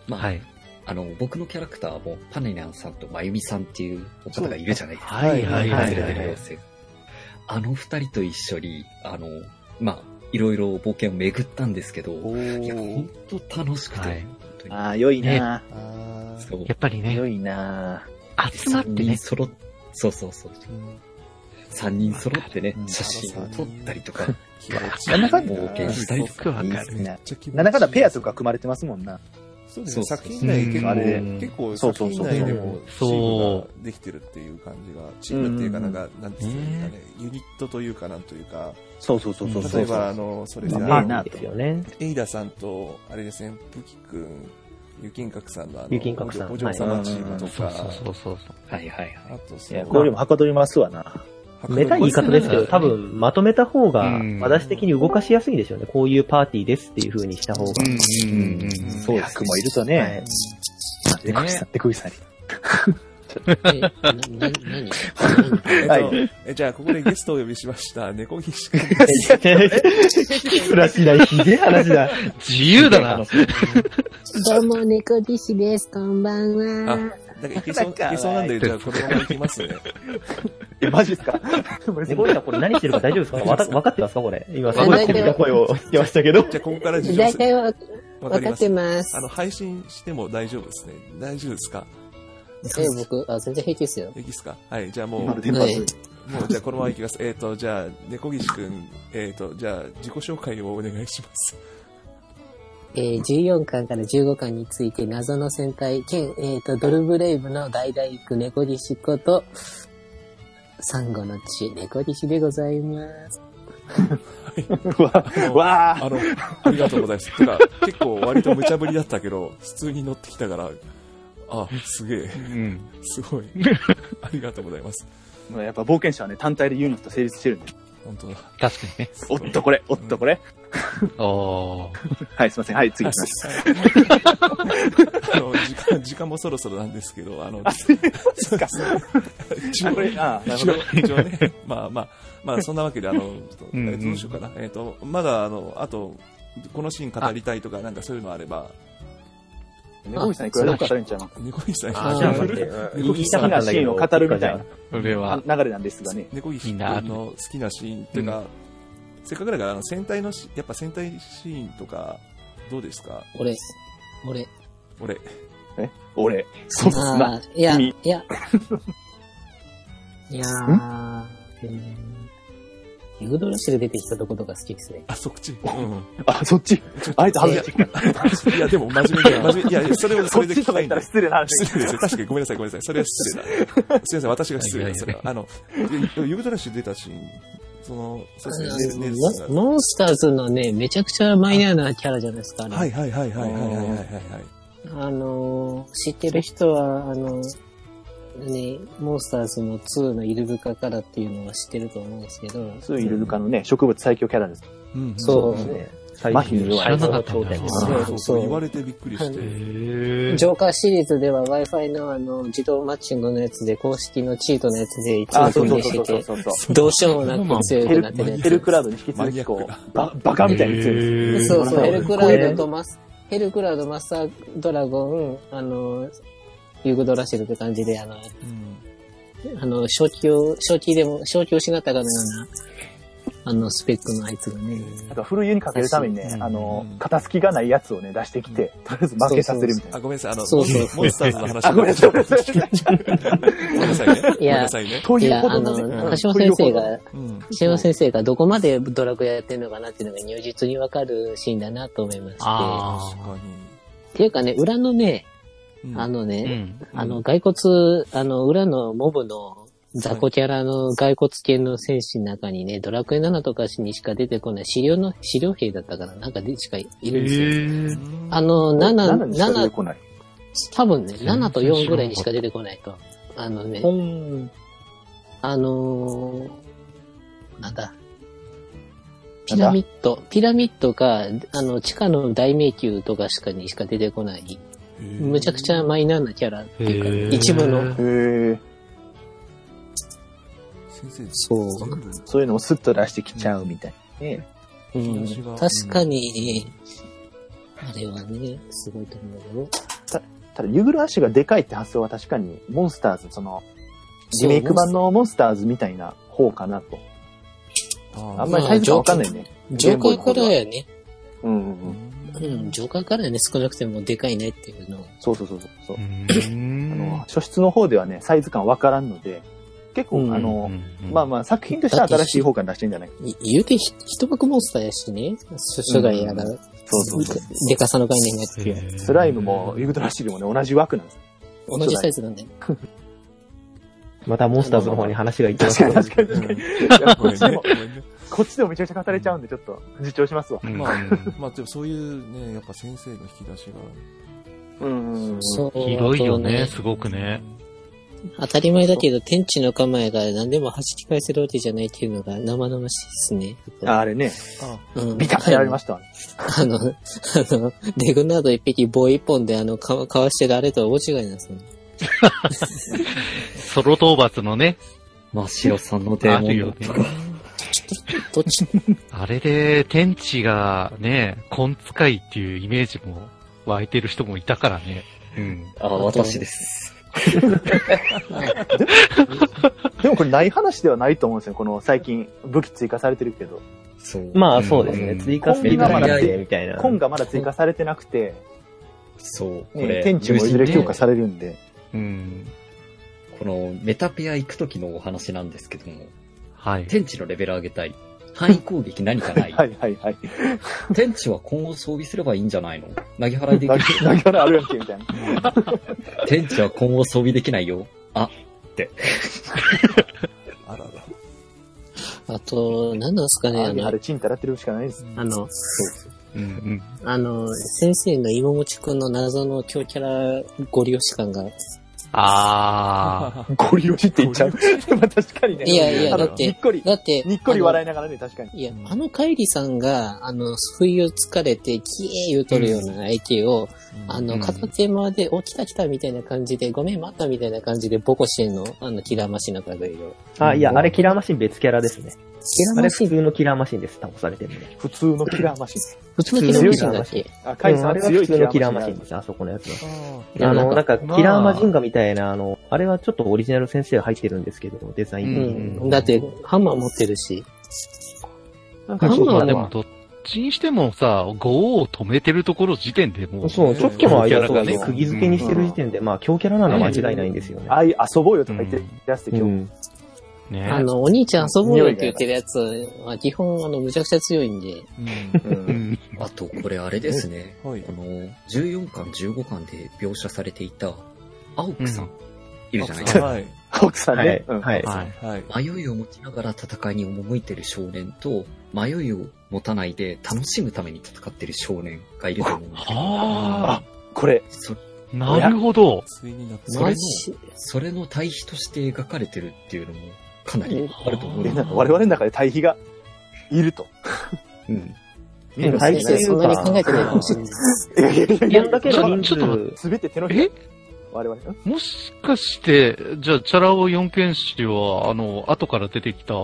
まあ、はい。あの、僕のキャラクターも、パネニャンさんとまゆみさんっていうお方がいるじゃないですか。はいはいはい連れはいてる妖精あの二人と一緒に、あの、まあ、いろいろ冒険を巡ったんですけど、おいや、ー本当楽しくて、はい。ああ、良いな。あーそう。やっぱりね、良いな。集まってね。揃っそうそうそう。う。ん。三人揃ってねう、ん。写真を撮ったりとか、なんだかんだ冒険したりとか。わかる。なんだかんだペアとか組まれてますもんな。そうですね。そうそう作品内結構、あれで結構そうそうそう。作品内でもチそう。ームができてるっていう感じが、チームっていうかなんか、なんていうんですかね、ユニットというかなんというか、そうそうそうそうそう。例えばあの、それで、まあ、いいなですよね。エイダさんと、あれですね、ブキ君、ユキンカクさんのあの、ユキンカクさんお嬢様チームとか、そうそうそうそう。はいはいはい。あとそいや、の、これでもはかどりますわな。めたい言い方ですけど、多分、まとめた方がう、ん私的に動かしやすいですよね。こういうパーティーですっていう風にした方が。うんうんうん。そう役もいるとねはい。でこぎさん、でこぎさんに。え、な、何はいえじゃあ、ここでゲストをお呼びしました、猫騎士君。キスらしないひでえ話だ。自由だな。どうも、猫騎士です。こんばんはあ、なんかいけそう、いけそうなんで、じゃあ、このまま行きますね。え、マジっすか猫井さんこれ何してるか大丈夫ですかわ分かってますかこれ。今すごい小びた声を聞きましたけど。じゃあ、ここから事情大体わ、わかりますわかって。ますあ。の、配信しても大丈夫ですね。大丈夫ですかえ、僕、あ、全然平気ですよ。いいですか？はい、じゃあもう、もう、今の電波数。じゃあこのまま行きます。えっ、と、じゃあ、猫岸くん、えっ、と、じゃあ、自己紹介をお願いします。えー14巻から15巻について謎の戦隊、兼、えっ、と、ドルブレイブの大大工猫騎士こと、サンゴの血、猫騎士でございます。わ、わああの、ありがとうございます。てか、結構割と無茶ぶりだったけど、普通に乗ってきたから、あ、すげえ、うん。すごい。ありがとうございます。やっぱ冒険者はね、単体でユニット成立してるんで。本当だ。確かにね。おっとこれ、おっとこれ。おー。はい、すいません。はい、次行きます。あの、時間、時間もそろそろなんですけど、あの、そうですか。一応あこれ、あなる一応ほど。、一応ね、まあまあ、まあそんなわけで、あの、どうしようかな。えっ、と、まだ、あの、あと、このシーン語りたいとか、なんかそういうのあれば、猫口さんいくらでも語れんちゃいます。猫石さん、あ、じゃあ待って。言いたかったんだけど。好きなシーンを語るみたいなそれは、流れなんですがね。猫石君の好きなシーンっていうか、せっかくだから、あの、戦隊のし、やっぱ戦隊シーンとか、どうですか？俺、俺。俺。俺。そうっすな。いや、君いや。いやー、うんユードラシル出てきたとことか好きですね。あ、そっち？うん。あ、そっち？あいつ外してきた。いや、でも真面目で、真面目いや、それはそれで聞きたいんで。失礼な話。失礼です確かにごめんなさい、ごめんなさい。それは失礼だ。すいません、私が失礼です。あの、ユードラシル出たし、その、そうですね。モンスターズのね、めちゃくちゃマイナーなキャラじゃないですか、ね。はいはいはいはいはいはいはい。あのー、知ってる人は、あのー、ね、モンスターズの2のイルブカからっていうのは知ってると思うんですけど、スーイルルカのね、植物最強キャラです。うんそうですね。麻痺に弱い知らなかっそうそう言われてびっくりして。へージョーカーシリーズでは Wi-Fi のあの、自動マッチングのやつで、公式のチートのやつで一あ、応クそうそうリアしてて。どうしようもなく強くなってるやヘルクラウドに引き続きこう、ババカみたいに強いです。つ。そうそう、ヘルクラウドと。とマス、ヘルクラウド、マスタードラゴン、あの、ユーグドラシルって感じで、あの、うんあの、正気を、正気でも、正気を失ったかのような、あの、スペックのあいつがね、なんか古湯にかけるためにねう、んあの、肩すきがないやつをね、出してきて、とりあえず負けさせるみたいな。あ、ごめんなさい、あの、そうそうモンスターズの話。あ、ごめんなさい、ごめんなさい。ごめんなさいね。ごいや。といういや、あことのねの、橋本先生が、うん。橋本先生がどこまでドラクエやってるのかなっていうのが如実にわかるシーンだなと思いまして。あ確かっていうかね、裏のね、に。あのー。うね、ん。あの、骸骨、あの、裏のモブの雑魚キャラの骸骨系の戦士の中にね、ドラクエ7とかにしか出てこない資料の、資料兵だったからなんかでしかいるんですよ。あの、7、7にしか出て7、こない。多分ね、7と4ぐらいにしか出てこないと。あのね、ん。あのーなんだ、ピラミッド、ピラミッドが、あの、地下の大迷宮とかしかにしか出てこない、むちゃくちゃマイナーなキャラっていうか、一部の、へえ。先生、そうそういうのをスッと出してきちゃうみたいなね。うん確かに、あれはね、すごいと思うよ。ただ、ユグル足がでかいって発想は確かに、モンスターズ、その、リメイク版のモンスターズみたいな方かなと。あんまりサイズがわかんないね。ジョーカーからやね。うんうんうん。うん、ジョーカーからやね、少なくてもでかいねっていうのを。そうそうそうそう。う。あの、初出の方ではね、サイズ感わからんので、結構、うん。あの、うんまあまあ、作品としては新しい方から出してるんじゃないい言うてひ、一幕モンスターやしね、初初代やが、そうそうそう。でかさの概念があって、へー。スライムも、ユグドラシルもね、同じ枠なんです。同じサイズなんだよ。またモンスターズの方に話がいってます確かけどに確かに確かに。こっちでも、めちゃくちゃ語れちゃうんで、ちょっと、自重しますわ。うんまあ、まあでもそういうね、やっぱ先生の引き出しが、うん。そう。広いよね、すごくね。当たり前だけど、天地の構えが何でも弾き返せるわけじゃないっていうのが生々しいですね。ああれね、うん、ビタッとやられました。あの、あの、レグナード一匹棒一本であの、かかわしてるあれとは大違いなんですよね。ソロ討伐のね、真っ白さんのデーモンあるよねとか。どっち、あれで天地がね、根使いっていうイメージも湧いてる人もいたからね。うん。あ、私です。でもこれない話ではないと思うんですよ。この最近武器追加されてるけど。そう。まあそうですね。ん追加していかなくて、みたいな。コンがまだ追加されてなくて、そう。こね、れ、天地もいずれ強化されるんで。うん。このメタペア行く時のお話なんですけども、はい。天地のレベル上げたい。範囲攻撃何かない。はいはいはい。天地は今後装備すればいいんじゃないの？投げ払いで投きる？げ投げ払いあるやんけ、みたいな。天地は今後装備できないよ。あ、あらら。あと、何なんですかね、あのあれ、、チンタラってるしかないです。あの、うんうん。あの、先生の芋もちくんの謎の強キャラご利用し感が。あ ゴリ押しって言っちゃう。まあ確かにね。いやいやあのだってにっこり、だって、にっこり笑いながらね、確かに。いや、あのカイリさんが、あの、不意を疲れて、キエー言うとるような相手を、あの、うん片手間で、お、来た来たみたいな感じで、ごめん、待ったみたいな感じで、ボコしてんの、あの、キラーマシンの類を。あ、いや、あれキラーマシン別キャラですね。キラーあれマシン、普通のキラーマシンです。倒されてるので。普通のキラーマシン。普通のキラーマシンだっけ？あ、カイさんうんあれは強い普通のキラーマシンンです。あそこのやつは。いやあの、なんか、まあキラーマジンガみたいな、あの、あれはちょっとオリジナル先生が入ってるんですけど、デザインう的に。ん。だって、ハンマー持ってるし。なんかハンマーはあ。でも、どっちにしてもさ、5を止めてるところ時点でもう、そう、ちょっとの間とかね、キャラがね釘付けにしてる時点で、まあ、強キャラなのは間違いないんですよね。ああいう遊ぼうよとか言ってるやつで今日。うん。ね。あの、お兄ちゃん遊ぼうよって言ってるやつは、基本、あの、むちゃくちゃ強いんで、うん。あと、これあれですね。はいこ。の、14巻、15巻で描写されていた、青木さん、いるじゃないですか。はい。奥さんはいね。うん。はい。はい。はい。迷いを持ちながら戦いに赴いてる少年と、迷いを持たないで楽しむために戦ってる少年がいると思うんですけど、はこれ、なるほど。それの対比として描かれてるっていうのもかなりあると思うなんか我々の中で対比がいると。うん。対比そんなに考えてないかかも、しれない。いやいやいやだけど人ちょっとすべて手のひらえ？我々。んもしかして、じゃあ、チャラ男四剣士は、あの、後から出てきた、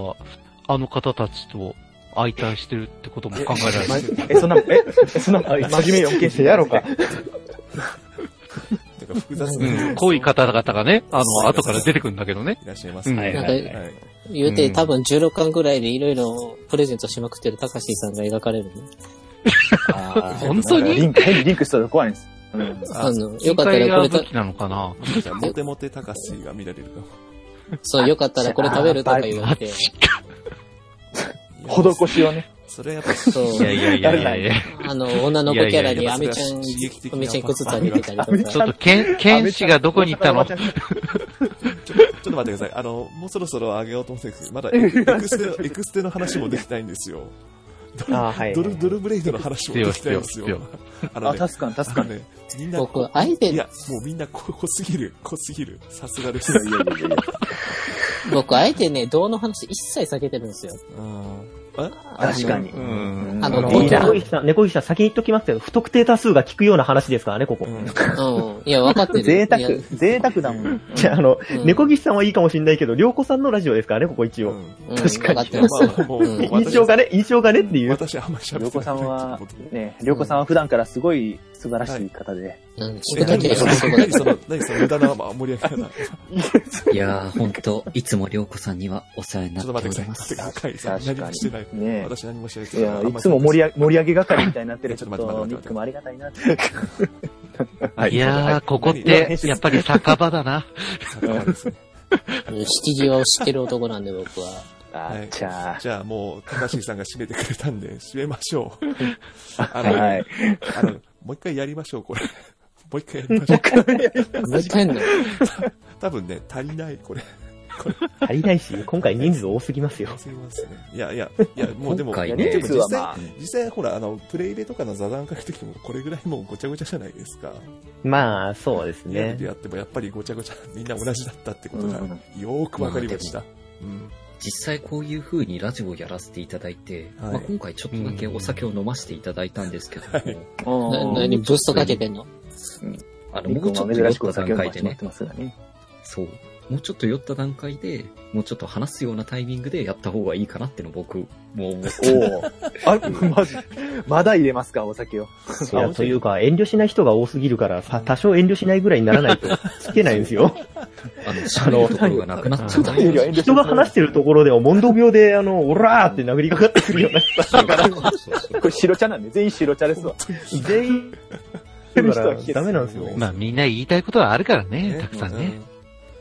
あの方たちと相対してるってことも考えられまる。え、そんな、え、えそんな、真面目四件してやろうか。なんか複雑うな。ん、濃い方々がね、あの、後から出てくるんだけどね。いらっしゃいますうんね。なんかはい。言うて、うん多分16巻ぐらいでいろいろプレゼントしまくってる高橋さんが描かれるね。あー本当に？リンク、変にリンクしたら怖いんです。うん。あの、よかったらこれたなのかなモテモテ高しが見られるかも。そう、よかったらこれ食べるとか言われて、施しをね。それはやっぱ、そういやいやいやいやいや。あの、女の子キャラにアメちゃん、アメちゃん一個ずつあげてたりとか。ちょっと、剣、剣士がどこに行ったの？ちょ ちょっと待ってください。あの、もうそろそろ上げようと思ってるんですけど、まだエクエクステの、エクステの話もできないんですよ。あはい。ドル、ドルブレイドの話もできないんですよ。あのあ、ね、確かに確かに。みんな、僕、あえてい、や、もうみんな濃すぎる、濃すぎる。さすがです。いやいやいやいや。僕、あえてね、銅の話一切避けてるんですよ。うん確かに。うん。あの、猫石さん、猫石さん先に言っときますけど、不特定多数が聞くような話ですからね、ここ。うんうん。いや、分かってる。贅いや沢、贅沢だもん。じゃあ、あの、うん猫岸さんはいいかもしれないけど、りょうこさんのラジオですからね、ここ一応。確かに分かってますよ。まあもううん印象がね、印象がねっていう。私あんまりりょうこさんはね、りょうこさんは普段からすごい素晴らしい方で。うん。え宿題何とかそこ何その、何その 無駄な盛り上げ方。いやー、ほんと、いつもりょうこさんにはお世話になちょっておっと待ってくります。ださい。さん、何もしてない。ね私何もしてないいや、いつも盛り上げ、盛り上げ係みたいになってる。ちょっと、と待って待ってニックもありがたいなって。はいやー、ここって、やっぱり酒場だな。酒場ですねうん七時はを知ってる男なんで、僕は。あはいちゃじゃあもう、高橋さんが締めてくれたんで、締めましょう。あの、はい。あの、もう一回やりましょう、これ。もう一回やりましょう。もう一回やんの？多分ね、足りない、これ。足りないし、今回人数多すぎますよ。すみますね。いやいや、いや、もうでも、今回でねも実際、まあ実際ほら、あの、プレイベとかの座談会の時もこれぐらいもうごちゃごちゃじゃないですか。まあ、そうですねで。やってもやっぱりごちゃごちゃ、みんな同じだったってことがうんよーくわかりました。うん。実際こういう風にラジオをやらせていただいて、はいまあ、今回ちょっとだけお酒を飲ませていただいたんですけども、な、うん何、ブーストかけてんの？あの、ニックもうちょっと酔っも珍しくおた段階でね、ね。そう、もうちょっと酔った段階で、もうちょっと話すようなタイミングでやった方がいいかなっての僕、もう思って。おお。あ、マジ。まだ入れますか、お酒を。いや、というか、遠慮しない人が多すぎるから、さ、多少遠慮しないぐらいにならないと、つけないんですよ。あの、喋るところがなくなっちゃ った。いやいや遠慮して人が話してるところでも、問答病で、あの、オラーって殴りかかってくるような人これ白茶なんで、全員白茶ですわ。全員、だから、ダメなんですよ。まあみんな言いたいことはあるからね、ねたくさんね。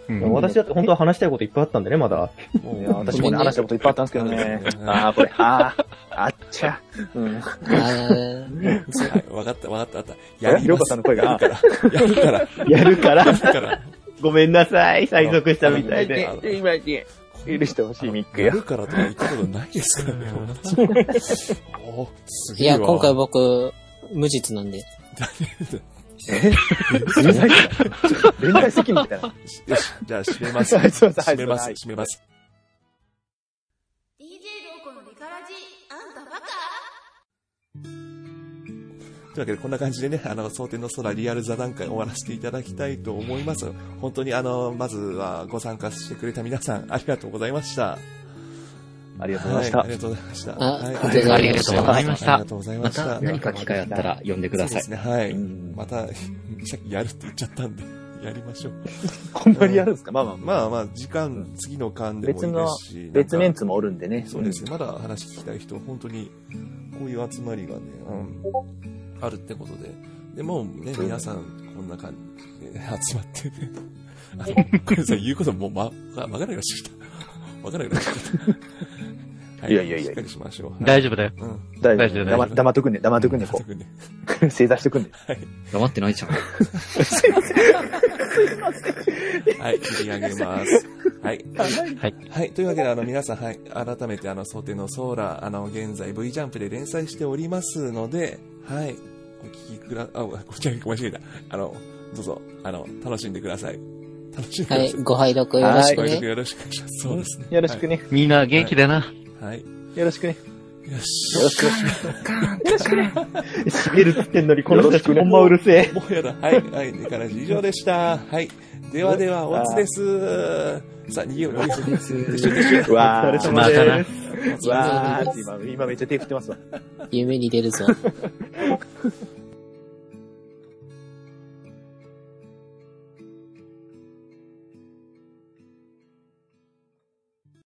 うん私だって本当は話したいこといっぱいあったんでね、まだ。もういや、私もね、話したこといっぱいあったんですけどねう。んああ、これ、ああ、あっちゃ。うん。あーはい、わかった、わかった、わかった。やりろこさんの声が、あやるから、やるから、やるから。ごめんなさい、催促したみたいで。今、許してほしい、ミックや。やるからとか言ったことないですからね、私もおすいや、げえわ。今回僕、無実なんで。連載連載責任みたいな。よし、じゃあ閉めます。はいすいませんはい閉めます、はい閉めます。DJ ローコのリカラジあんたバカというわけで、こんな感じでね、あの、蒼天の空リアル座談会を終わらせていただきたいと思います。本当にあの、まずはご参加してくれた皆さん、ありがとうございました。ありがとうございまはい、あした。りがとうございました。あはいありがとうございましたありがとうございましたありが。とうございまました。た何か機会あったら呼んでくださいそう。ですね、はい。うんまた、さっきやるって言っちゃったんで、やりましょう。こんなにやるんですか？まあまあまあまあ、時間、次の間でもいい別のですし。別メンツツもおるんでね。そうですね、まだ話聞きたい人、本当に、こういう集まりがね、うん、あるってことで。でもうね、皆さん、こんな感じで集まってね。あの、これさ、言うこともう、ま、わわからなくなってきた。わからなくなってきた。はいやいやいやしっかりしましょう。大丈夫だよ。夫。うん。大大丈夫丈夫。黙黙っとくんで、黙っとくんで、こ特に。う。正座しとくんで。黙ってないじゃん。はい、切り上げます。はい。はい。はい。というわけで、あの、皆さん、はい。改めて、あの、想定のソーラー、あの、現在 V ジャンプで連載しておりますので、はい。お聞きくだ、あ、ごちゃ間違えた。あの、どうぞ、あの、楽しんでください。楽しんでください。はい、ご拝読よろしくね。よろしくお願いします。そうですね。よろしくね。みんな元気だな。はい。よろしくね。よし。よろしく。閉めるっつってんのに、この人たちほんまうるせえ。もうやだ。はい。はい。ネカラジ以上でした。はい。ではでは、おつです。さあ、逃げよう、逃げよう。撤収撤収うわお疲れ様またなです。うわー今めっちゃ手振ってますわ。夢に出るぞ。